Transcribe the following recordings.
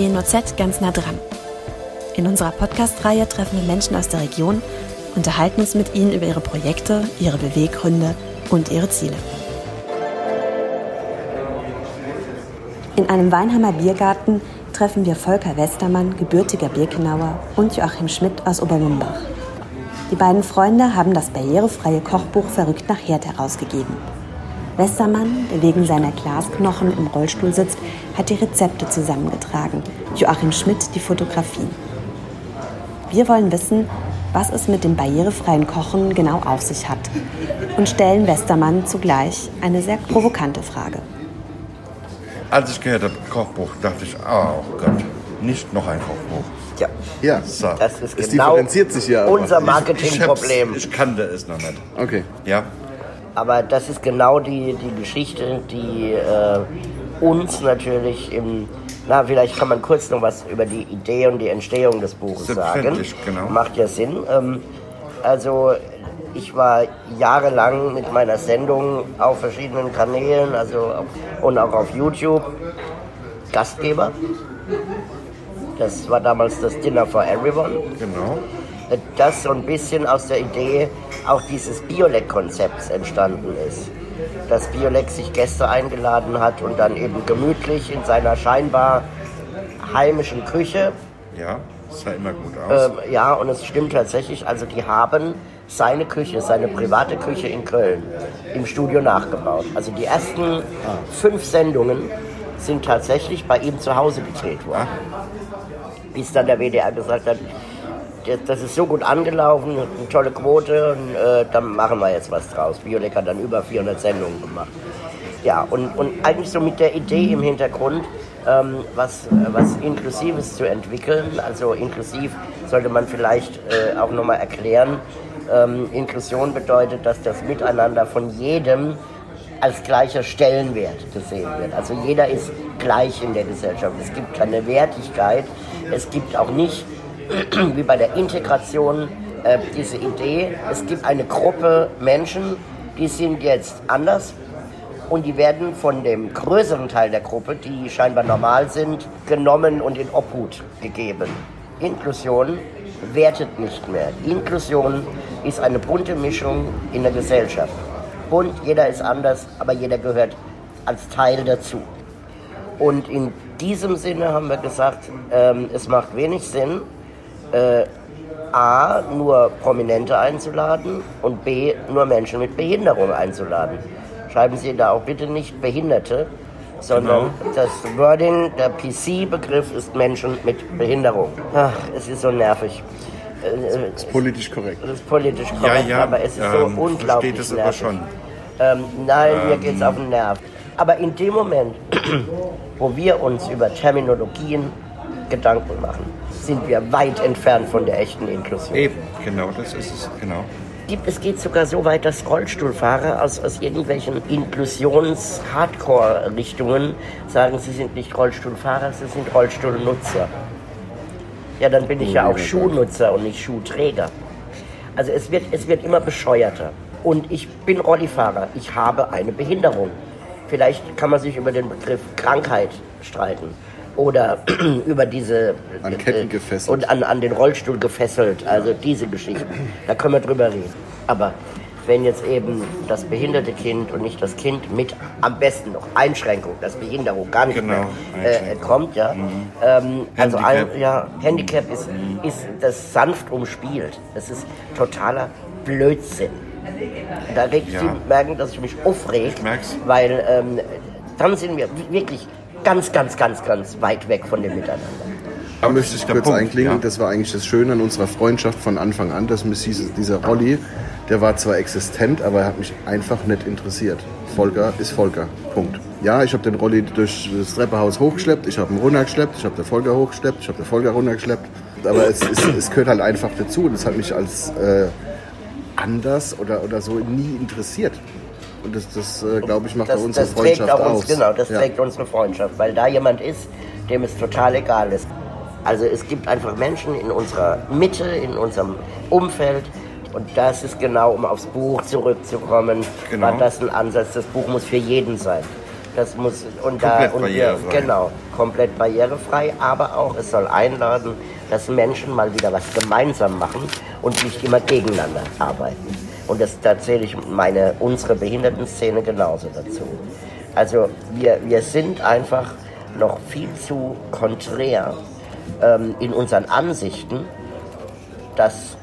WNOZ ganz nah dran. In unserer Podcast-Reihe treffen wir Menschen aus der Region, unterhalten uns mit ihnen über ihre Projekte, ihre Beweggründe und ihre Ziele. In einem Weinheimer Biergarten treffen wir Volker Westermann, gebürtiger Birkenauer, und Joachim Schmidt aus Obermumbach. Die beiden Freunde haben das barrierefreie Kochbuch Verrückt nach Herd herausgegeben. Westermann, der wegen seiner Glasknochen im Rollstuhl sitzt, hat die Rezepte zusammengetragen, Joachim Schmidt die Fotografie. Wir wollen wissen, was es mit dem barrierefreien Kochen genau auf sich hat und stellen Westermann zugleich eine sehr provokante Frage. Als ich gehört habe, Kochbuch, dachte ich, oh Gott, nicht noch ein Kochbuch. Ja, Ja, So. das ist es genau differenziert sich ja. unser Ich, Marketingproblem. hab's- ich kannte es noch nicht. Okay. Ja, Aber das ist genau die, die Geschichte, die äh, uns natürlich im. Na, vielleicht kann man kurz noch was über die Idee und die Entstehung des Buches sagen. Genau. Macht ja Sinn. Ähm, also, ich war jahrelang mit meiner Sendung auf verschiedenen Kanälen also und auch auf YouTube Gastgeber. Das war damals das Dinner for Everyone genau. Das so ein bisschen aus der Idee auch dieses Biolek-Konzepts entstanden ist. Dass Biolek sich Gäste eingeladen hat und dann eben gemütlich in seiner scheinbar heimischen Küche, Ja, sah immer gut aus. ähm, ja, und es stimmt tatsächlich, also die haben seine Küche, seine private Küche in Köln im Studio nachgebaut. Also die ersten fünf Sendungen sind tatsächlich bei ihm zu Hause gedreht worden bis dann der WDR gesagt hat, das- das ist so gut angelaufen, eine tolle Quote und äh, dann machen wir jetzt was draus. Biolek hat dann über 400 Sendungen gemacht. Ja, und, und eigentlich so mit der Idee im Hintergrund, ähm, was, was Inklusives zu entwickeln. Also inklusiv sollte man vielleicht äh, auch nochmal erklären. Ähm, Inklusion bedeutet, dass das Miteinander von jedem als gleicher Stellenwert gesehen wird. Also jeder ist gleich in der Gesellschaft. Es gibt keine Wertigkeit. Es gibt auch nicht, wie bei der Integration, äh, diese Idee, es gibt eine Gruppe Menschen, die sind jetzt anders und die werden von dem größeren Teil der Gruppe, die scheinbar normal sind, genommen und in Obhut gegeben. Inklusion wertet nicht mehr. Inklusion ist eine bunte Mischung in der Gesellschaft. Bunt, jeder ist anders, aber jeder gehört als Teil dazu. Und in diesem Sinne haben wir gesagt, ähm, es macht wenig Sinn, äh, A, nur Prominente einzuladen und B, nur Menschen mit Behinderung einzuladen. Schreiben Sie da auch bitte nicht Behinderte, sondern das Wording, der PC-Begriff ist Menschen mit Behinderung. Ach, es ist so nervig. Äh, Ist politisch korrekt. Das ist politisch Ja, korrekt, ja, aber es ist ähm, so unglaublich versteht es aber nervig. schon. Ähm, nein, mir geht es auf den Nerv. Aber in dem Moment, wo wir uns über Terminologien Gedanken machen, sind wir weit entfernt von der echten Inklusion. Eben, genau, das ist es, genau. Es geht sogar so weit, dass Rollstuhlfahrer aus, aus irgendwelchen Inklusions-Hardcore-Richtungen sagen, sie sind nicht Rollstuhlfahrer, sie sind Rollstuhlnutzer. Ja, dann bin ich ja auch Schuhnutzer und nicht Schuhträger. Also es wird, es wird immer bescheuerter. Und ich bin Rollifahrer, ich habe eine Behinderung. Vielleicht kann man sich über den Begriff Krankheit streiten. Oder über diese... An Ketten äh, gefesselt. Und an, an den Rollstuhl gefesselt. Also diese Geschichten. Da können wir drüber reden. Aber wenn jetzt eben das behinderte Kind und nicht das Kind mit am besten noch Einschränkung, dass Behinderung gar nicht Genau, mehr äh, kommt, ja. Ähm, also ein, ja, Handicap ist, ist das sanft umspielt. Das ist totaler Blödsinn. Da regt Ja. Sie merken, dass ich mich aufreg, weil ähm, dann sind wir wirklich ganz, ganz, ganz, ganz weit weg von dem Miteinander. Da möchte ich kurz Punkt, einklingen. ja. Das war eigentlich das Schöne an unserer Freundschaft von Anfang an, dass mich diese, dieser Rolli, der war zwar existent, aber er hat mich einfach nicht interessiert. Volker ist Volker. Punkt. Ja, ich habe den Rolli durch das Treppenhaus hochgeschleppt, ich habe ihn runtergeschleppt, ich habe den Volker hochgeschleppt, ich habe den Volker runtergeschleppt. Aber es, es, es gehört halt einfach dazu und es hat mich als äh, anders oder, oder so nie interessiert. Und das, das äh, glaube ich, macht Das, auch unsere das trägt Freundschaft auch uns, aus. genau, das Ja. trägt unsere Freundschaft, weil da jemand ist, dem es total egal ist. Also es gibt einfach Menschen in unserer Mitte, in unserem Umfeld. Und das ist genau, um aufs Buch zurückzukommen, Genau. war das ein Ansatz. Das Buch muss für jeden sein. Das muss und Komplett da und wir, barrierefrei. genau komplett barrierefrei, aber auch es soll einladen, dass Menschen mal wieder was gemeinsam machen und nicht immer gegeneinander arbeiten. Und das da zähle ich meine unsere Behindertenszene genauso dazu. Also wir, wir sind einfach noch viel zu konträr ähm, in unseren Ansichten, dass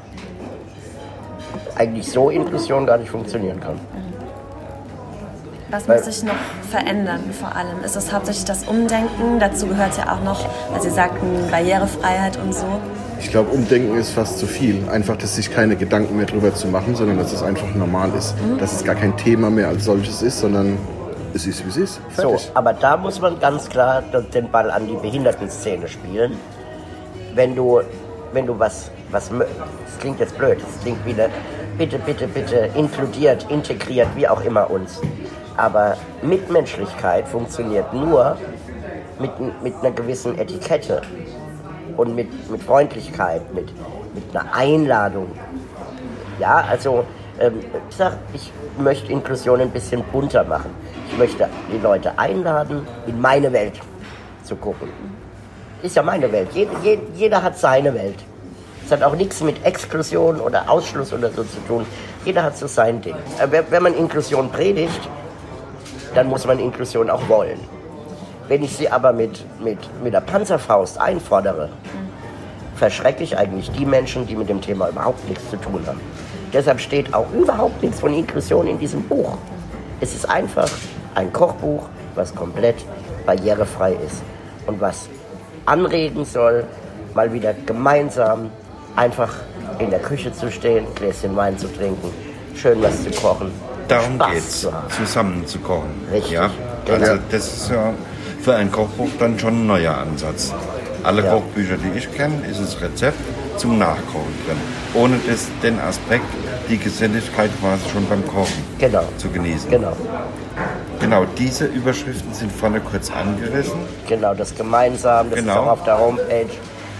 eigentlich so Inklusion gar nicht funktionieren kann. Was muss sich noch verändern vor allem? Ist es hauptsächlich das Umdenken? Dazu gehört ja auch noch, weil Sie sagten, Barrierefreiheit und so. Ich glaube, Umdenken ist fast zu viel. Einfach, dass sich keine Gedanken mehr drüber zu machen, sondern dass es einfach normal ist. Dass es gar kein Thema mehr als solches ist, sondern es ist, wie es ist. So, Fertig. aber da muss man ganz klar den Ball an die Behindertenszene spielen. Wenn du, wenn du was, was, mö- das klingt jetzt blöd, das klingt wie eine, bitte, bitte, bitte, inkludiert, integriert, wie auch immer uns. Aber Mitmenschlichkeit funktioniert nur mit, mit einer gewissen Etikette und mit, mit Freundlichkeit, mit, mit einer Einladung. Ja, also ähm, ich sag, ich möchte Inklusion ein bisschen bunter machen. Ich möchte die Leute einladen, in meine Welt zu gucken. Ist ja meine Welt. Jed, jed, jeder hat seine Welt. Es hat auch nichts mit Exklusion oder Ausschluss oder so zu tun. Jeder hat so sein Ding. Äh, Wenn wenn man Inklusion predigt, dann muss man Inklusion auch wollen. Wenn ich sie aber mit, mit, mit der Panzerfaust einfordere, verschrecke ich eigentlich die Menschen, die mit dem Thema überhaupt nichts zu tun haben. Deshalb steht auch überhaupt nichts von Inklusion in diesem Buch. Es ist einfach ein Kochbuch, was komplett barrierefrei ist und was anregen soll, mal wieder gemeinsam einfach in der Küche zu stehen, Gläschen Wein zu trinken, schön was zu kochen. Darum Spaß geht's, zu haben. zusammen zu kochen. Richtig. Ja? Genau. Also das ist ja für ein Kochbuch dann schon ein neuer Ansatz. Alle Ja. Kochbücher, die ich kenne, ist das Rezept zum Nachkochen drin. Ohne das, den Aspekt, die Geselligkeit quasi schon beim Kochen Genau. zu genießen. Genau. Genau, diese Überschriften sind vorne kurz angerissen. Genau, das gemeinsam, das Genau. ist auch auf der Homepage.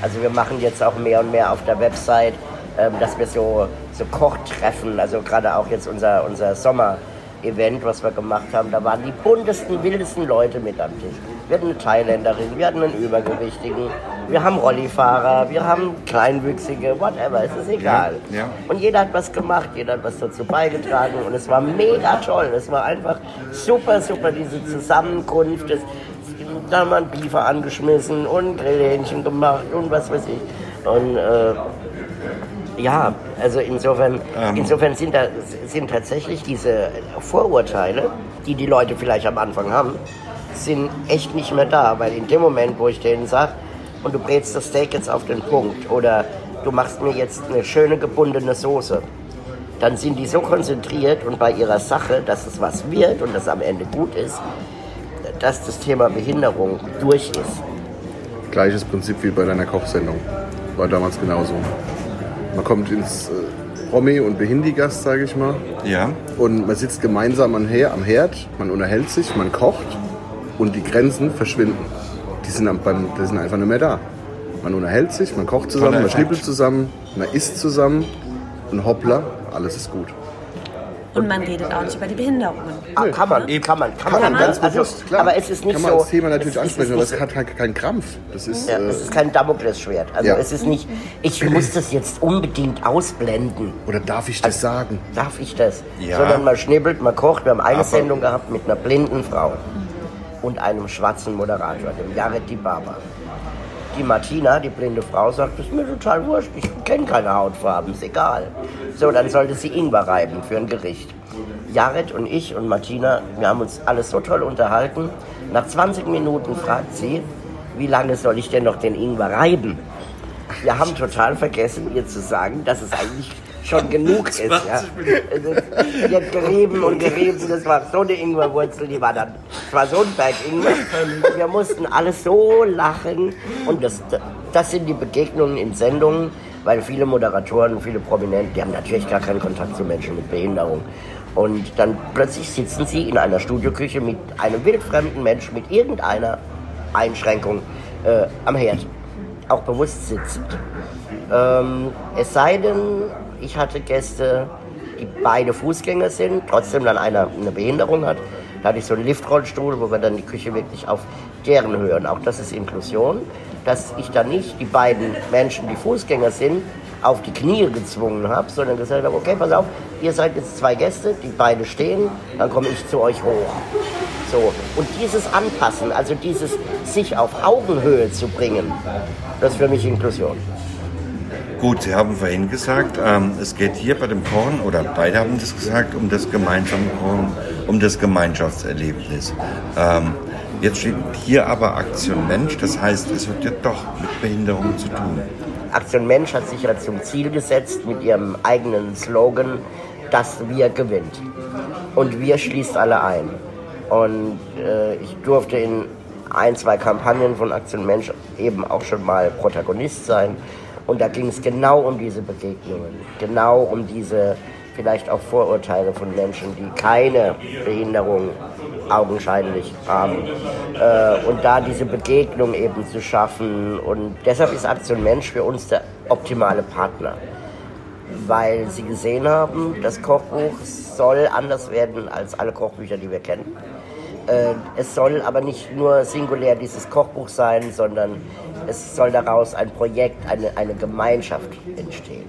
Also wir machen jetzt auch mehr und mehr auf der Website, ähm, dass wir so, so Kochtreffen, also gerade auch jetzt unser, unser Sommer-Event, was wir gemacht haben, da waren die buntesten, wildesten Leute mit am Tisch. Wir hatten eine Thailänderin, wir hatten einen Übergewichtigen, wir haben Rollifahrer, wir haben Kleinwüchsige, whatever, es ist egal. Ja, ja. Und jeder hat was gemacht, jeder hat was dazu beigetragen und es war mega toll. Es war einfach super, super, diese Zusammenkunft. Es, da haben wir einen Biefer angeschmissen und Grillhähnchen gemacht und was weiß ich. Und äh, ja, also insofern, Ähm. insofern sind, da, sind tatsächlich diese Vorurteile, die die Leute vielleicht am Anfang haben, sind echt nicht mehr da. Weil in dem Moment, wo ich denen sage, und du brätst das Steak jetzt auf den Punkt oder du machst mir jetzt eine schöne gebundene Soße, dann sind die so konzentriert und bei ihrer Sache, dass es was wird und das am Ende gut ist, dass das Thema Behinderung durch ist. Gleiches Prinzip wie bei deiner Kochsendung. War damals genauso. Man kommt ins äh, Promi- und Behindi-Gast, sage ich mal. Ja, Und man sitzt gemeinsam am Her- am Herd, man unterhält sich, man kocht und die Grenzen verschwinden. Die sind, am- beim, die sind einfach nicht mehr da. Man unterhält sich, man kocht zusammen, man schnippelt zusammen, man isst zusammen und hoppla, alles ist gut. Und man redet auch nicht über die Behinderungen. Ah, kann man, Eben. kann man, kann, Kann man man, ganz also, bewusst, klar. Aber es ist nicht Kann man so. als Thema natürlich ansprechen, aber es hat halt keinen Krampf. Das ist, Ja, äh, es ist kein Damoklesschwert. Also Ja. es ist nicht, ich muss das jetzt unbedingt ausblenden. oder darf ich das sagen? Darf ich das? Ja. Sondern man schnibbelt, man kocht. Wir haben eine Aber- Sendung gehabt mit einer blinden Frau und einem schwarzen Moderator, dem Jared Dibaba. Die Martina, die blinde Frau, sagt, das ist mir total wurscht, ich kenne keine Hautfarben, ist egal. So, dann sollte sie Ingwer reiben für ein Gericht. Jared und ich und Martina, wir haben uns alles so toll unterhalten. Nach 20 Minuten fragt sie, wie lange soll ich denn noch den Ingwer reiben? Wir haben total vergessen, ihr zu sagen, dass es eigentlich schon genug ist. Ja. Die hat gerieben und gerieben, das war so eine Ingwerwurzel, die war dann, es war so ein Berg Ingwer. Wir mussten alles so lachen und das, das sind die Begegnungen in Sendungen, weil viele Moderatoren, viele Prominente, die haben natürlich gar keinen Kontakt zu Menschen mit Behinderung. Und dann plötzlich sitzen sie in einer Studioküche mit einem wildfremden Menschen mit irgendeiner Einschränkung äh, am Herd. Auch bewusst sitzend. Ähm, es sei denn, ich hatte Gäste, die beide Fußgänger sind, trotzdem dann einer eine Behinderung hat. Da hatte ich so einen Liftrollstuhl, wo wir dann die Küche wirklich auf deren Höhe, und auch das ist Inklusion, dass ich dann nicht die beiden Menschen, die Fußgänger sind, auf die Knie gezwungen habe, sondern gesagt habe, okay, pass auf, ihr seid jetzt zwei Gäste, die beide stehen, dann komme ich zu euch hoch. So. Und dieses Anpassen, also dieses sich auf Augenhöhe zu bringen, das ist für mich Inklusion. Gut, Sie haben vorhin gesagt, ähm, es geht hier bei dem Kochen, oder beide haben das gesagt, um das gemeinsame Kochen, um das Gemeinschaftserlebnis. Ähm, jetzt steht hier aber Aktion Mensch, das heißt, es wird ja doch mit Behinderung zu tun. Aktion Mensch hat sich ja zum Ziel gesetzt mit ihrem eigenen Slogan, dass wir gewinnt. Und wir schließt alle ein. Und äh, ich durfte in ein, zwei Kampagnen von Aktion Mensch eben auch schon mal Protagonist sein. Und da ging es genau um diese Begegnungen, genau um diese vielleicht auch Vorurteile von Menschen, die keine Behinderung augenscheinlich haben. Äh, und da diese Begegnung eben zu schaffen. Und deshalb ist Aktion Mensch für uns der optimale Partner. Weil sie gesehen haben, das Kochbuch soll anders werden als alle Kochbücher, die wir kennen. Äh, es soll aber nicht nur singulär dieses Kochbuch sein, sondern es soll daraus ein Projekt, eine, eine Gemeinschaft entstehen.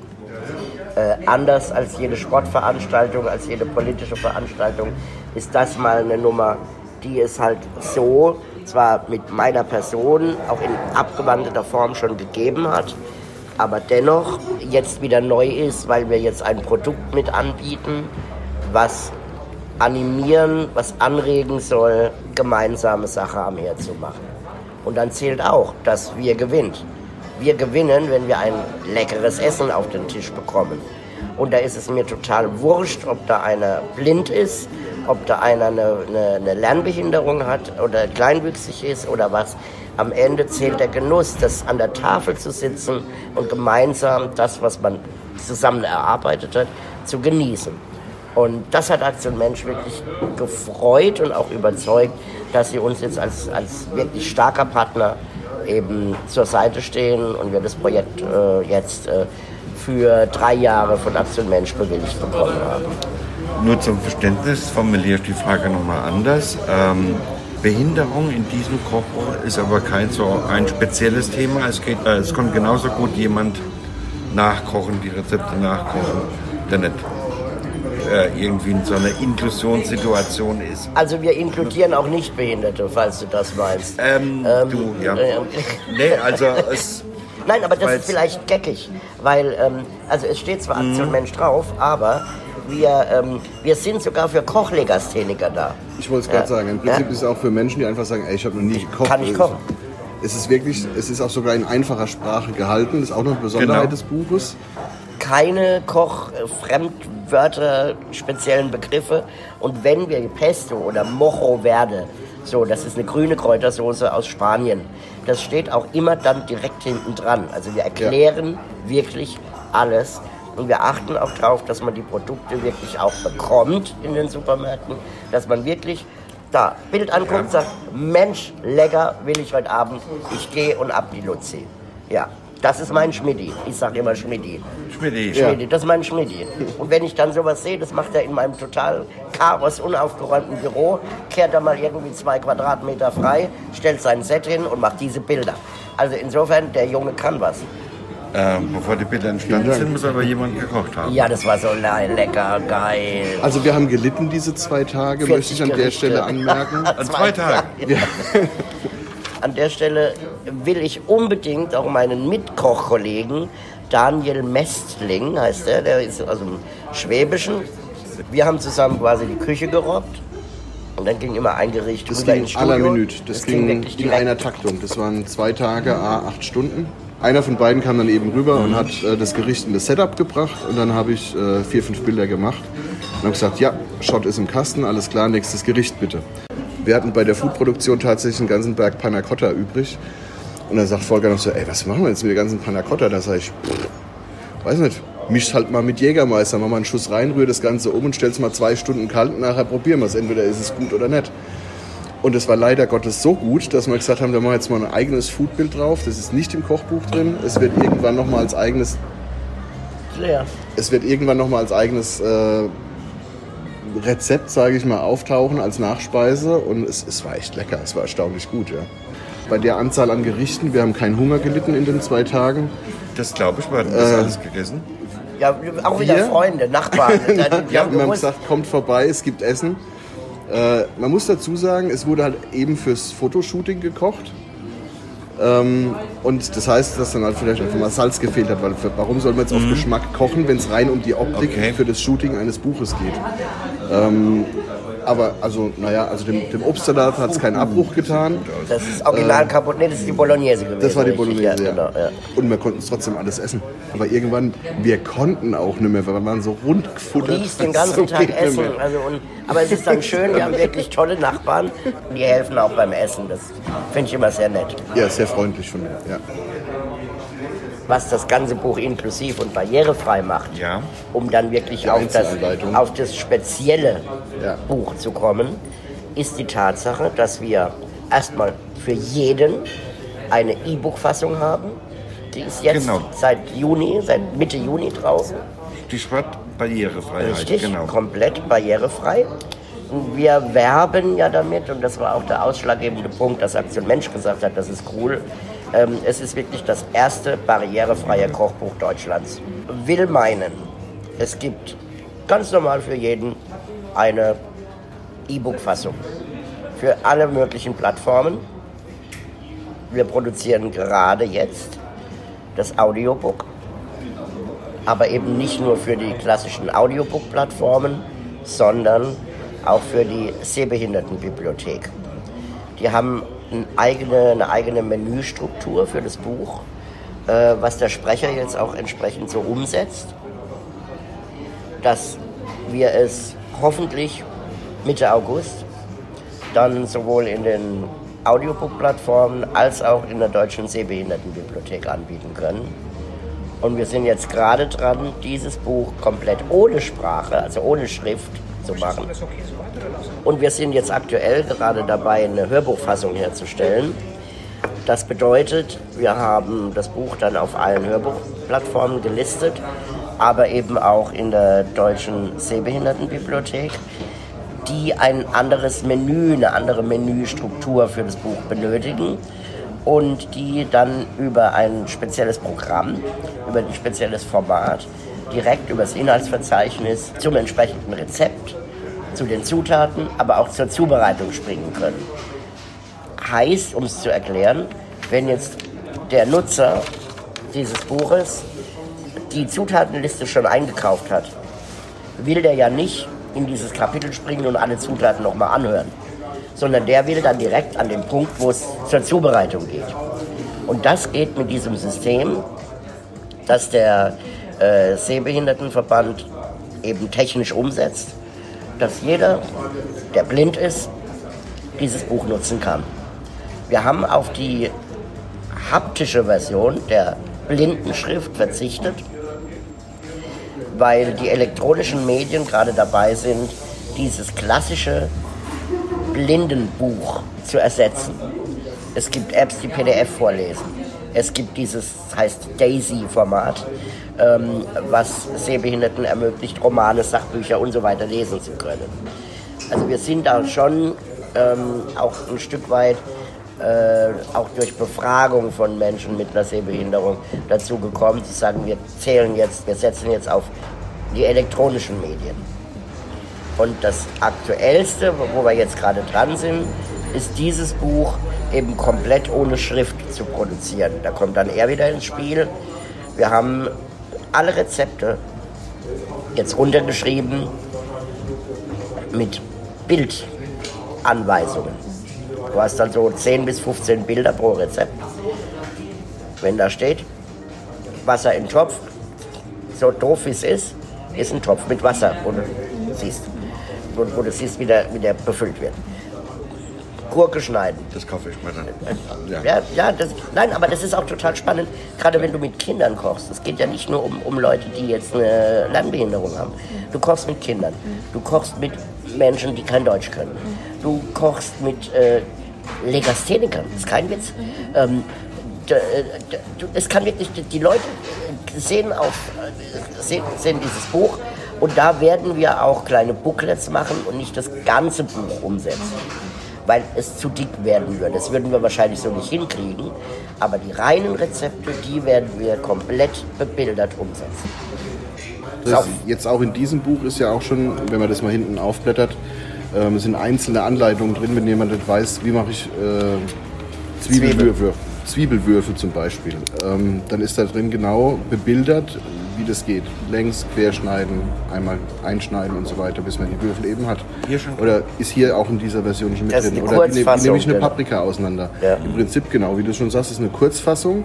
Äh, anders als jede Sportveranstaltung, als jede politische Veranstaltung ist das mal eine Nummer, die es halt so, zwar mit meiner Person, auch in abgewandelter Form schon gegeben hat, aber dennoch jetzt wieder neu ist, weil wir jetzt ein Produkt mit anbieten, was animieren, was anregen soll, gemeinsame Sache am Herd zu machen. Und dann zählt auch, dass wir gewinnt. Wir gewinnen, wenn wir ein leckeres Essen auf den Tisch bekommen. Und da ist es mir total wurscht, ob da einer blind ist, ob da einer eine, eine, eine Lernbehinderung hat oder kleinwüchsig ist oder was. Am Ende zählt der Genuss, das an der Tafel zu sitzen und gemeinsam das, was man zusammen erarbeitet hat, zu genießen. Und das hat Aktion Mensch wirklich gefreut und auch überzeugt, dass sie uns jetzt als, als wirklich starker Partner eben zur Seite stehen und wir das Projekt äh, jetzt äh, für drei Jahre von Aktion Mensch bewilligt bekommen haben. Nur zum Verständnis formuliere ich die Frage nochmal anders. Ähm, Behinderung in diesem Kochbuch ist aber kein so ein spezielles Thema. Es, geht, äh, es kann genauso gut jemand nachkochen, die Rezepte nachkochen, der nicht äh, irgendwie in so einer Inklusionssituation ist. Also wir inkludieren auch Nichtbehinderte, falls du das meinst. Ähm, ähm, du, ja. Äh, nee, also es... Nein, aber das ist vielleicht geckig, weil, ähm, also es steht zwar Aktion mhm. Mensch drauf, aber wir, ähm, wir sind sogar für Kochlegastheniker da. Ich wollte es gerade ja. sagen, im Prinzip ja? ist es auch für Menschen, die einfach sagen, ey, ich habe noch nie gekocht. Kann ich kochen. Es ist wirklich, es ist auch sogar in einfacher Sprache gehalten, das ist auch noch eine Besonderheit genau. des Buches keine Koch-Fremdwörter, speziellen Begriffe. Und wenn wir Pesto oder Mojo Verde, so, das ist eine grüne Kräutersoße aus Spanien, das steht auch immer dann direkt hinten dran. Also wir erklären ja. wirklich alles. Und wir achten auch darauf, dass man die Produkte wirklich auch bekommt in den Supermärkten, dass man wirklich da Bild anguckt, sagt, Mensch, lecker, will ich heute Abend, ich gehe und ab die Luzi. Ja, das ist mein Schmidti. Ich sage immer Schmidti. Schmidti. Schmidti, das ist mein Schmidti. Und wenn ich dann sowas sehe, das macht er in meinem total chaos, unaufgeräumten Büro, kehrt er mal irgendwie zwei Quadratmeter frei, stellt sein Set hin und macht diese Bilder. Also insofern, der Junge kann was. Ähm, bevor die Bilder entstanden sind, muss aber jemand gekocht haben. Ja, das war so lecker, geil. Also wir haben gelitten diese zwei Tage, möchte ich an der Stelle anmerken. an zwei Tagen? Ja. An der Stelle will ich unbedingt auch meinen Mitkochkollegen Daniel Mestling, heißt er, der ist aus dem Schwäbischen. Wir haben zusammen quasi die Küche gerobbt. Und dann ging immer ein Gericht das rüber ging ins Studio. aller Minute. Das, das ging, ging in einer Taktung. Das waren zwei Tage, a acht Stunden. Einer von beiden kam dann eben rüber mhm. und hat äh, das Gericht in das Setup gebracht. Und dann habe ich äh, vier, fünf Bilder gemacht. Und habe gesagt, ja, Shot ist im Kasten, alles klar, nächstes Gericht bitte. Wir hatten bei der Foodproduktion tatsächlich einen ganzen Berg Panna Cotta übrig. Und dann sagt Volker noch so, ey, was machen wir jetzt mit der ganzen Panna Cotta? Da sage ich, pff, weiß nicht, misch halt mal mit Jägermeister, mach mal einen Schuss rein, rühr das Ganze um und stell's mal zwei Stunden kalt und nachher probieren wir es. Entweder ist es gut oder nicht. Und es war leider Gottes so gut, dass wir gesagt haben, da machen wir jetzt mal ein eigenes Foodbild drauf. Das ist nicht im Kochbuch drin. Es wird irgendwann noch mal als eigenes... Leer. Es wird irgendwann noch mal als eigenes... Äh, Rezept, sage ich mal, auftauchen als Nachspeise und es, es war echt lecker, es war erstaunlich gut, ja. Bei der Anzahl an Gerichten, wir haben keinen Hunger gelitten in den zwei Tagen. Das glaube ich, wir hatten das Äh, alles gegessen. Ja, auch wieder Wir? Freunde, Nachbarn. Ja, haben wir haben gesagt, kommt vorbei, es gibt Essen. Äh, man muss dazu sagen, es wurde halt eben fürs Fotoshooting gekocht. Ähm, und das heißt, dass dann halt vielleicht einfach mal Salz gefehlt hat, weil für, warum soll man jetzt auf Geschmack kochen, wenn es rein um die Optik Okay. für das Shooting eines Buches geht? Ähm, aber also, naja, also dem, dem Obstsalat hat es keinen Abbruch getan. das ist original kaputt. Nee, das ist die Bolognese gewesen. äh, Das war die Bolognese, ja. Genau, ja. Und wir konnten es trotzdem alles essen. Aber irgendwann, wir konnten auch nicht mehr, weil wir waren so rund Du gefuttert. liest den ganzen so Tag essen. Also und, aber es ist dann schön, wir haben wirklich tolle Nachbarn. Die helfen auch beim Essen. Das finde ich immer sehr nett. Ja, sehr freundlich von mir. Ja. Was das ganze Buch inklusiv und barrierefrei macht, Ja. um dann wirklich Die auf das, auf das spezielle Ja. Buch zu kommen, ist die Tatsache, dass wir erstmal für jeden eine E-Book-Fassung haben. Die ist jetzt Genau. seit Juni, seit Mitte Juni draußen. Stichwort Barrierefreiheit. Richtig, Genau. komplett barrierefrei. Und wir werben ja damit, und das war auch der ausschlaggebende Punkt, dass Aktion Mensch gesagt hat, das ist cool. Ähm, es ist wirklich das erste barrierefreie Kochbuch Deutschlands. Will meinen, es gibt ganz normal für jeden eine E-Book-Fassung. Für alle möglichen Plattformen. Wir produzieren gerade jetzt das Audiobook aber eben nicht nur für die klassischen Audiobook-Plattformen, sondern auch für die Sehbehindertenbibliothek. Die haben eine eigene, eine eigene Menüstruktur für das Buch, äh, was der Sprecher jetzt auch entsprechend so umsetzt, dass wir es hoffentlich Mitte August dann sowohl in den Audiobook-Plattformen als auch in der Deutschen Sehbehindertenbibliothek anbieten können. Und wir sind jetzt gerade dran, dieses Buch komplett ohne Sprache, also ohne Schrift zu machen. Und wir sind jetzt aktuell gerade dabei, eine Hörbuchfassung herzustellen. Das bedeutet, wir haben das Buch dann auf allen Hörbuchplattformen gelistet, aber eben auch in der Deutschen Sehbehindertenbibliothek, die ein anderes Menü, eine andere Menüstruktur für das Buch benötigen und die dann über ein spezielles Programm, über ein spezielles Format, direkt über das Inhaltsverzeichnis zum entsprechenden Rezept, zu den Zutaten, aber auch zur Zubereitung springen können. Heißt, um es zu erklären, wenn jetzt der Nutzer dieses Buches die Zutatenliste schon eingekauft hat, will der ja nicht in dieses Kapitel springen und alle Zutaten nochmal anhören, sondern der will dann direkt an den Punkt, wo es zur Zubereitung geht. Und das geht mit diesem System, das der äh, Sehbehindertenverband eben technisch umsetzt, dass jeder, der blind ist, dieses Buch nutzen kann. Wir haben auf die haptische Version der Blindenschrift verzichtet, weil die elektronischen Medien gerade dabei sind, dieses klassische Blindenbuch zu ersetzen. Es gibt Apps, die PDF vorlesen. Es gibt dieses, heißt Daisy-Format, ähm, was Sehbehinderten ermöglicht, Romane, Sachbücher und so weiter lesen zu können. Also wir sind da schon ähm, auch ein Stück weit äh, auch durch Befragung von Menschen mit einer Sehbehinderung dazu gekommen, zu sagen, wir zählen jetzt, wir setzen jetzt auf die elektronischen Medien. Und das Aktuellste, wo wir jetzt gerade dran sind, ist dieses Buch eben komplett ohne Schrift zu produzieren. Da kommt dann er wieder ins Spiel. Wir haben alle Rezepte jetzt runtergeschrieben mit Bildanweisungen. Du hast dann so 10 bis 15 Bilder pro Rezept. Wenn da steht, Wasser im Topf, so doof wie es ist, ist ein Topf mit Wasser, wo du siehst, wo, du siehst, wie der, wie der befüllt wird. Gurke schneiden. Das kaufe ich mir dann. Ja, ja das, nein, aber das ist auch total spannend, gerade wenn du mit Kindern kochst. Es geht ja nicht nur um, um Leute, die jetzt eine Lernbehinderung haben. Du kochst mit Kindern, du kochst mit Menschen, die kein Deutsch können. Du kochst mit äh, Legasthenikern, das ist kein Witz. Ähm, äh, es kann wirklich, die- die Leute sehen, auf, äh, sehen, sehen dieses Buch Und da werden wir auch kleine Booklets machen und nicht das ganze Buch umsetzen, weil es zu dick werden würde. Das würden wir wahrscheinlich so nicht hinkriegen. Aber die reinen Rezepte, die werden wir komplett bebildert umsetzen. Das jetzt auch in diesem Buch ist ja auch schon, wenn man das mal hinten aufblättert, ähm, sind einzelne Anleitungen drin, wenn jemand nicht weiß, wie mache ich äh, Zwiebelwürfe. Zwiebelwürfel zum Beispiel. Ähm, dann ist da drin genau bebildert, wie das geht. Längs, querschneiden, einmal einschneiden und so weiter, bis man die Würfel eben hat. Oder ist hier auch in dieser Version schon mit Das ist drin? die Oder wie, ne- nehme ich eine genau. Paprika auseinander? Ja. Im Prinzip genau, wie du schon sagst, ist eine Kurzfassung.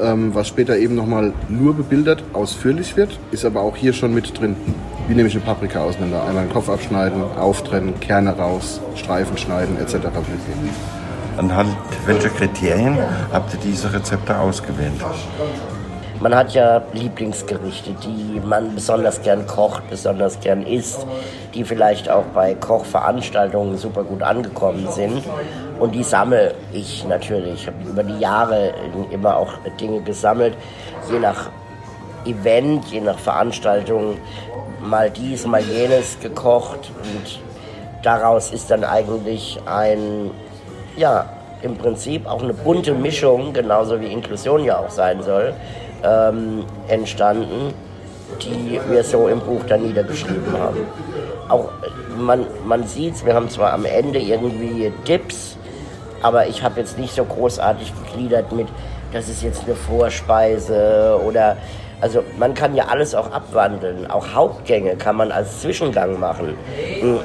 Ähm, was später eben nochmal nur bebildert, ausführlich wird, ist aber auch hier schon mit drin. Wie nehme ich eine Paprika auseinander? Einmal den Kopf abschneiden, auftrennen, Kerne raus, Streifen schneiden etc. Anhand welcher Kriterien habt ihr diese Rezepte ausgewählt? Man hat ja Lieblingsgerichte, die man besonders gern kocht, besonders gern isst, die vielleicht auch bei Kochveranstaltungen super gut angekommen sind. Und die sammle ich natürlich. Ich habe über die Jahre immer auch Dinge gesammelt, je nach Event, je nach Veranstaltung, mal dies, mal jenes gekocht. Und daraus ist dann eigentlich ein, ja, im Prinzip auch eine bunte Mischung, genauso wie Inklusion ja auch sein soll, ähm, entstanden, die wir so im Buch dann niedergeschrieben haben. Auch man, man sieht wir haben zwar am Ende irgendwie Tipps, aber ich habe jetzt nicht so großartig gegliedert mit, das ist jetzt eine Vorspeise oder also man kann ja alles auch abwandeln. Auch Hauptgänge kann man als Zwischengang machen. Und,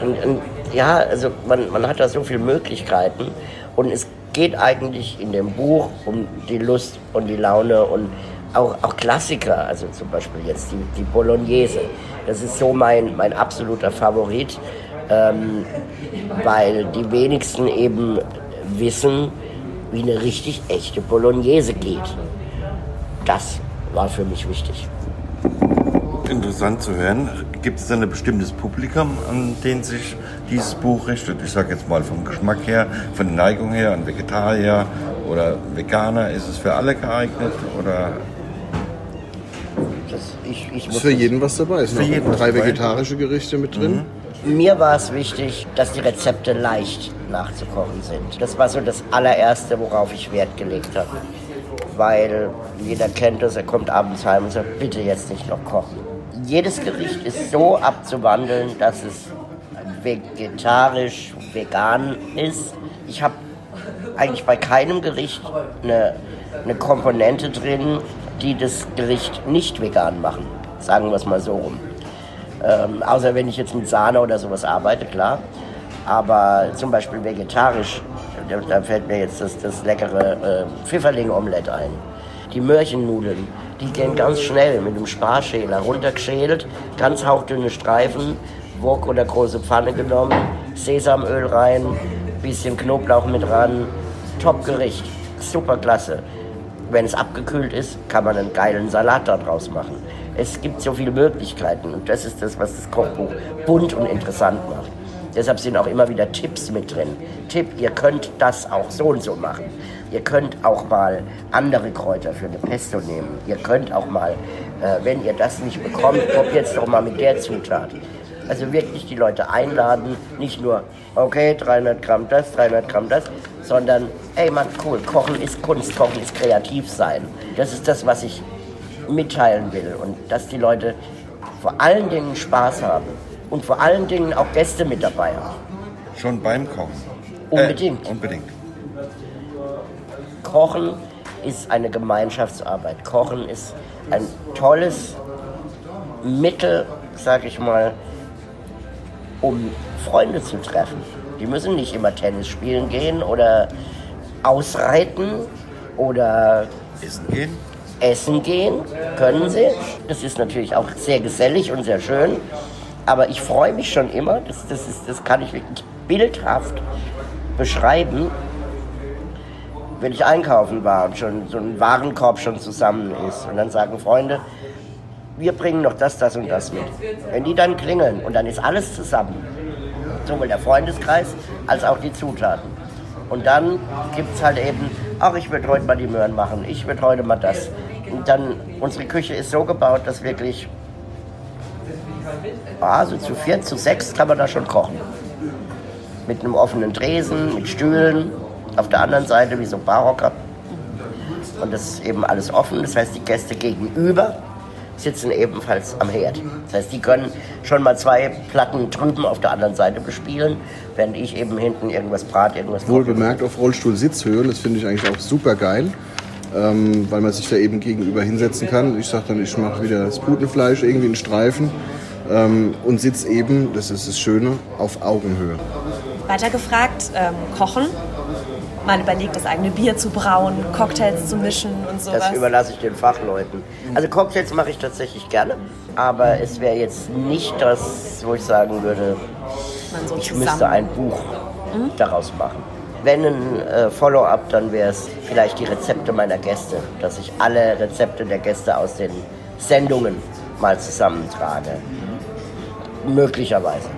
und, und, ja, also man, man hat da so viele Möglichkeiten und es geht eigentlich in dem Buch um die Lust und die Laune und auch, auch Klassiker, also zum Beispiel jetzt die, die Bolognese. Das ist so mein, mein absoluter Favorit, ähm, weil die wenigsten eben wissen, wie eine richtig echte Bolognese geht. Das war für mich wichtig. Interessant zu hören. Gibt es ein bestimmtes Publikum, an den sich dieses Buch richtet? Ich sage jetzt mal vom Geschmack her, von der Neigung her, an Vegetarier oder Veganer. Ist es für alle geeignet oder Das, ich, ich Ist für das- jeden was dabei. Es sind Für auch jeden was drei dabei. vegetarische Gerichte mit drin. Mir war es wichtig, dass die Rezepte leicht nachzukochen sind. Das war so das allererste, worauf ich Wert gelegt habe. Weil jeder kennt es, er kommt abends heim und sagt, bitte jetzt nicht noch kochen. Jedes Gericht ist so abzuwandeln, dass es vegetarisch, vegan ist. Ich habe eigentlich bei keinem Gericht eine, eine Komponente drin, die das Gericht nicht vegan machen. Sagen wir es mal so rum. Ähm, außer wenn ich jetzt mit Sahne oder sowas arbeite, klar. Aber zum Beispiel vegetarisch, da, fällt mir jetzt das, das leckere äh, Pfifferling-Omelett ein. Die Möhrchennudeln, die gehen ganz schnell mit dem Sparschäler runtergeschält, ganz hauchdünne Streifen, Wok oder große Pfanne genommen, Sesamöl rein, bisschen Knoblauch mit ran, Top-Gericht, super klasse. Wenn es abgekühlt ist, kann man einen geilen Salat daraus machen. Es gibt so viele Möglichkeiten und das ist das, was das Kochbuch bunt und interessant macht. Deshalb sind auch immer wieder Tipps mit drin. Tipp, ihr könnt das auch so und so machen. Ihr könnt auch mal andere Kräuter für eine Pesto nehmen. Ihr könnt auch mal, äh, wenn ihr das nicht bekommt, probiert es doch mal mit der Zutat. Also wirklich die Leute einladen, nicht nur, okay, 300 Gramm das, 300 Gramm das, sondern, ey Mann, cool, Kochen ist Kunst, Kochen ist kreativ sein. Das ist das, was ich mitteilen will und dass die Leute vor allen Dingen Spaß haben und vor allen Dingen auch Gäste mit dabei haben. schon beim Kochen? Unbedingt. Äh, unbedingt. Kochen ist eine Gemeinschaftsarbeit. Kochen ist ein tolles Mittel, sag ich mal, um Freunde zu treffen. Die müssen nicht immer Tennis spielen gehen oder ausreiten oder Essen gehen? essen gehen, können sie. Das ist natürlich auch sehr gesellig und sehr schön. Aber ich freue mich schon immer, das, das, ist, das kann ich wirklich bildhaft beschreiben, wenn ich einkaufen war und schon so ein Warenkorb schon zusammen ist. Und dann sagen Freunde, wir bringen noch das, das und das mit. Wenn die dann klingeln und dann ist alles zusammen, sowohl der Freundeskreis als auch die Zutaten. Und dann gibt es halt eben, ach, ich würde heute mal die Möhren machen, ich würde heute mal das. Und dann, unsere Küche ist so gebaut, dass wirklich Also zu vier, zu sechs kann man da schon kochen. Mit einem offenen Tresen, mit Stühlen. Auf der anderen Seite wie so Barocker. Und das ist eben alles offen. Das heißt, die Gäste gegenüber sitzen ebenfalls am Herd. Das heißt, die können schon mal zwei Platten drüben auf der anderen Seite bespielen, während ich eben hinten irgendwas brate, irgendwas Wohl bemerkt auf Rollstuhl-Sitzhöhe, das finde ich eigentlich auch super geil, ähm, weil man sich da eben gegenüber hinsetzen kann. Ich sage dann, ich mache wieder das Putenfleisch, irgendwie einen Streifen ähm, und sitze eben, das ist das Schöne, auf Augenhöhe. Weiter gefragt, ähm, kochen. Mal überlegt, das eigene Bier zu brauen, Cocktails zu mischen und sowas. Das überlasse ich den Fachleuten. Also Cocktails mache ich tatsächlich gerne, aber es wäre jetzt nicht das, wo ich sagen würde, Man so ich müsste ein Buch daraus machen. Wenn ein äh, Follow-up, dann wäre es vielleicht die Rezepte meiner Gäste, dass ich alle Rezepte der Gäste aus den Sendungen mal zusammentrage. Möglicherweise.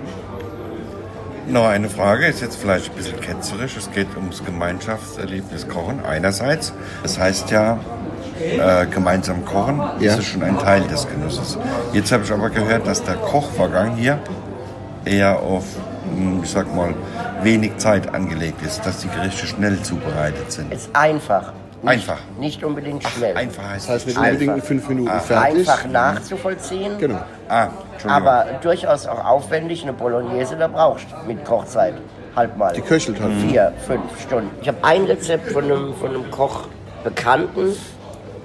Noch eine Frage, ist jetzt vielleicht ein bisschen ketzerisch. Es geht ums Gemeinschaftserlebnis Kochen einerseits. Das heißt ja, äh, gemeinsam kochen, Ja. das ist schon ein Teil des Genusses. Jetzt habe ich aber gehört, dass der Kochvorgang hier eher auf, hm, ich sag mal, wenig Zeit angelegt ist, dass die Gerichte schnell zubereitet sind. Ist einfach. Nicht, Einfach. Nicht unbedingt schnell. Einfach heißt Das heißt nicht unbedingt in fünf Minuten fertig. Einfach nachzuvollziehen. Genau. Ah. Aber durchaus auch aufwendig, eine Bolognese, da brauchst du mit Kochzeit halt mal. Die köchelt halt. Vier, fünf Stunden. Ich habe ein Rezept von einem, von einem Koch Bekannten,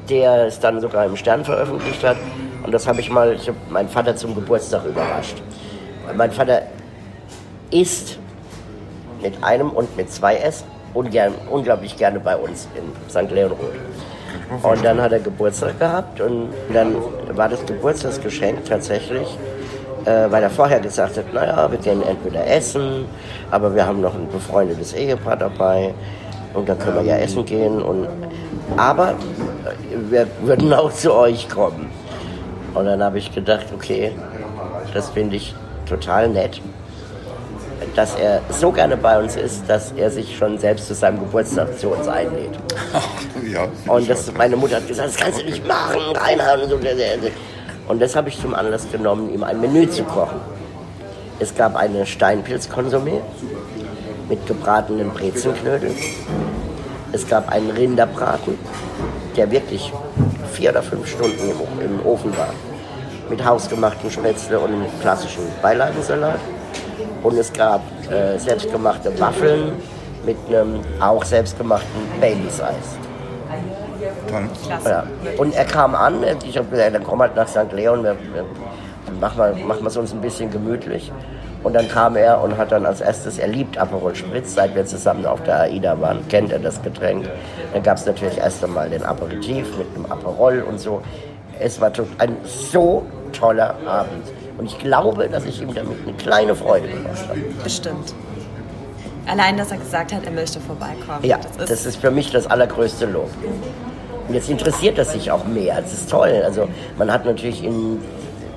der es dann sogar im Stern veröffentlicht hat. Und das habe ich mal, ich habe meinen Vater zum Geburtstag überrascht. Mein Vater isst mit einem und mit zwei S ungern, unglaublich gerne bei uns in St. Leonrod. Und dann hat er Geburtstag gehabt und dann war das Geburtstagsgeschenk tatsächlich, äh, weil er vorher gesagt hat, naja, wir gehen entweder essen, aber wir haben noch ein befreundetes Ehepaar dabei und dann können wir ja essen gehen. Und, aber wir würden auch zu euch kommen. Und dann habe ich gedacht, okay, das finde ich total nett, dass er so gerne bei uns ist, dass er sich schon selbst zu seinem Geburtstag zu uns einlädt. ja, Und das, meine Mutter hat gesagt, das kannst du nicht machen, Reinhard. Und, so. und das habe ich zum Anlass genommen, ihm ein Menü zu kochen. Es gab eine Steinpilzkonsumé mit gebratenen Brezenknödeln. Es gab einen Rinderbraten, der wirklich vier oder fünf Stunden im, im Ofen war. Mit hausgemachten Spätzle und einem klassischen Beilagensalat. Und es gab äh, selbstgemachte Waffeln mit einem auch selbstgemachten Baileys-Eis. Toll. Ja. Und er kam an, ich habe gesagt, dann komm halt nach St. Leon, wir, wir, machen wir machen wir es uns ein bisschen gemütlich. Und dann kam er und hat dann als erstes, er liebt Aperol Spritz, seit wir zusammen auf der AIDA waren, kennt er das Getränk. Dann gab es natürlich erst einmal den Aperitif mit einem Aperol und so. Es war ein so toller Abend. Und ich glaube, dass ich ihm damit eine kleine Freude gemacht habe. Bestimmt. Allein, dass er gesagt hat, er möchte vorbeikommen. Ja, das ist für mich das allergrößte Lob. Und jetzt interessiert das sich auch mehr. Das ist toll. Also man hat natürlich in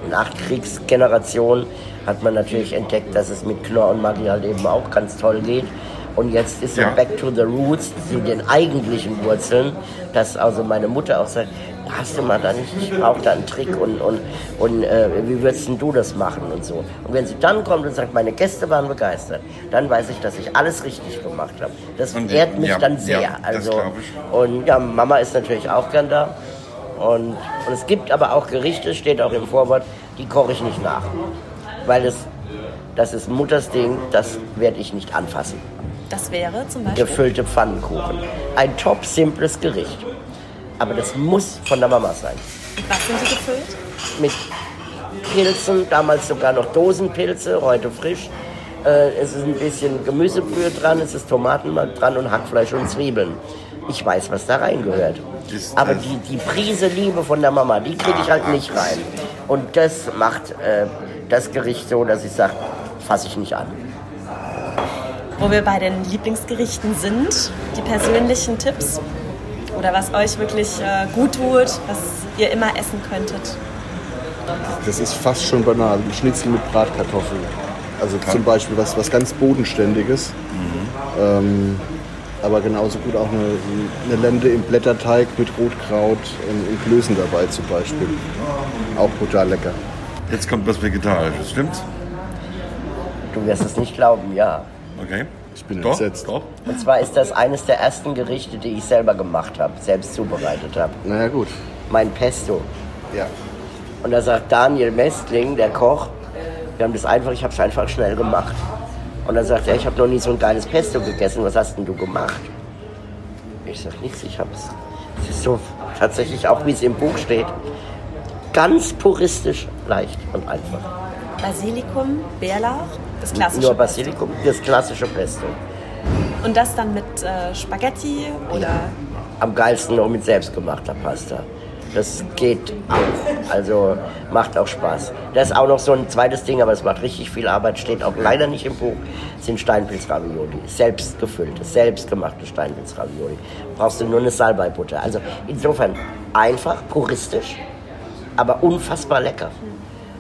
Nachkriegsgeneration hat man natürlich entdeckt, dass es mit Knorr und Maggi halt eben auch ganz toll geht. Und jetzt ist so Ja. Back to the Roots, zu den eigentlichen Wurzeln, dass also meine Mutter auch sagt, hast du mal da nicht, ich brauche da einen Trick und, und, und äh, wie würdest denn du das machen und so. Und wenn sie dann kommt und sagt, meine Gäste waren begeistert, dann weiß ich, dass ich alles richtig gemacht habe. Das Und- ehrt mich ja, dann sehr. ja, das also, und ja, Mama ist natürlich auch gern da. Und, und es gibt aber auch Gerichte, steht auch im Vorwort, die koche ich nicht nach. Weil es, das ist Mutters Ding, das werde ich nicht anfassen. Das wäre zum Beispiel. Gefüllte Pfannkuchen. Ein top simples Gericht. Aber das muss von der Mama sein. Mit was sind die gefüllt? Mit Pilzen, damals sogar noch Dosenpilze, heute frisch. Äh, es ist ein bisschen Gemüsebrühe dran, es ist Tomatenmark dran und Hackfleisch und Zwiebeln. Ich weiß, was da reingehört. Aber das- die, die Prise Liebe von der Mama, die kriege ich halt nicht rein. Und das macht äh, das Gericht so, dass ich sage, fasse ich nicht an. Wo wir bei den Lieblingsgerichten sind, die persönlichen Tipps oder was euch wirklich äh, gut tut, was ihr immer essen könntet. Das ist fast schon banal. Ein Schnitzel mit Bratkartoffeln. Also zum Beispiel was, was ganz Bodenständiges. Ähm, aber genauso gut auch eine, eine Lende im Blätterteig mit Rotkraut und, und Klößen dabei zum Beispiel. Auch brutal lecker. Jetzt kommt was Vegetarisches, stimmt's? Du wirst es nicht glauben, ja. Okay. Ich bin Doch, entsetzt. doch. Und zwar ist das eines der ersten Gerichte, die ich selber gemacht habe, selbst zubereitet habe. Naja, gut. Mein Pesto. Ja. Und da sagt Daniel Mestling, der Koch, wir haben das einfach, ich habe es einfach schnell gemacht. Und dann sagt er, ich habe noch nie so ein geiles Pesto gegessen, was hast denn du gemacht? Ich sag nichts, ich habe es. Es ist so tatsächlich auch, wie es im Buch steht, ganz puristisch, leicht und einfach. Basilikum, Bärlauch, das klassische Nur Pesto. Basilikum, das klassische Pesto. Und das dann mit äh, Spaghetti oder Am geilsten noch mit selbstgemachter Pasta. Das geht auch. Also macht auch Spaß. Das ist auch noch so ein zweites Ding, aber es macht richtig viel Arbeit, steht auch leider nicht im Buch, sind Steinpilz-Ravioli. Selbst gefüllte, selbstgemachte Steinpilz-Ravioli. Brauchst du nur eine Salbeibutter. Also insofern einfach, puristisch, aber unfassbar lecker.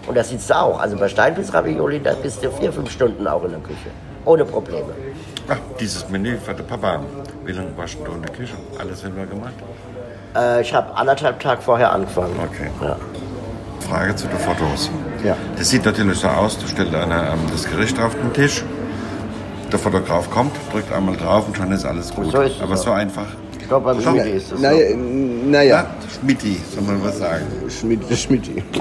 Und das siehst du auch. Also bei Steinpilz-Ravioli, da bist du vier, fünf Stunden auch in der Küche. Ohne Probleme. Ach, dieses Menü für den Papa. Wie lange warst du in der Küche? Alles selber gemacht? Äh, ich habe anderthalb Tage vorher angefangen. Okay. Ja. Frage zu den Fotos. Ja. Das sieht natürlich so aus, da stellt einer ähm, das Gericht auf den Tisch. Der Fotograf kommt, drückt einmal drauf und schon ist alles gut. so ist es Aber so einfach. Ich glaube, beim Schon. Schmiedi ist es so. Naja, Ja, naja. Schmidti, soll man was sagen. Schmidt, Schmidti.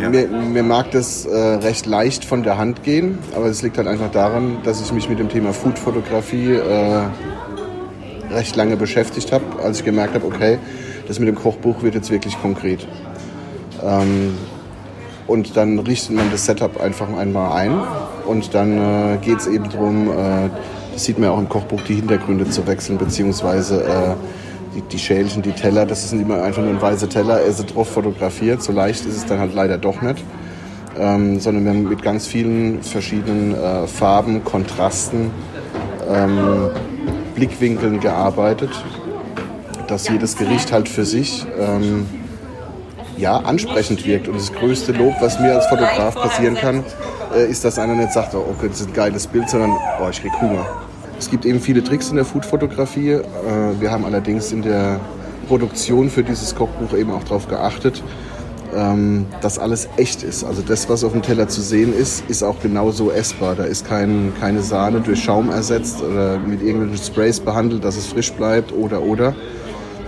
Ja. mir, mir mag das äh, recht leicht von der Hand gehen, aber es liegt halt einfach daran, dass ich mich mit dem Thema Foodfotografie äh, recht lange beschäftigt habe, als ich gemerkt habe, okay, das mit dem Kochbuch wird jetzt wirklich konkret. Ähm, und dann richtet man das Setup einfach einmal ein und dann äh, geht es eben darum, äh, das sieht man ja auch im Kochbuch, die Hintergründe zu wechseln, beziehungsweise äh, die, die Schälchen, die Teller, das sind immer einfach nur ein weißer Teller, er ist drauf fotografiert, so leicht ist es dann halt leider doch nicht. Ähm, sondern wir haben mit ganz vielen verschiedenen äh, Farben, Kontrasten, ähm, Blickwinkeln gearbeitet, dass jedes Gericht halt für sich ähm, ja, ansprechend wirkt. Und das größte Lob, was mir als Fotograf passieren kann, äh, ist, dass einer nicht sagt, oh, okay, das ist ein geiles Bild, sondern oh, ich krieg Hunger. Es gibt eben viele Tricks in der Foodfotografie. Äh, wir haben allerdings in der Produktion für dieses Kochbuch eben auch darauf geachtet, ähm, dass alles echt ist. Also das, was auf dem Teller zu sehen ist, ist auch genauso essbar. Da ist kein, keine Sahne durch Schaum ersetzt oder mit irgendwelchen Sprays behandelt, dass es frisch bleibt oder oder.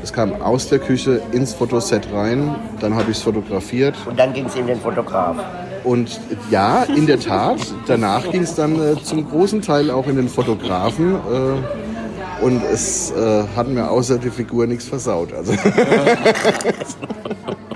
Es kam aus der Küche ins Fotoset rein, dann habe ich es fotografiert Und dann ging es in den Fotograf. Und ja, in der Tat, danach ging es dann äh, zum großen Teil auch in den Fotografen äh, und es äh, hat mir außer die Figur nichts versaut. Also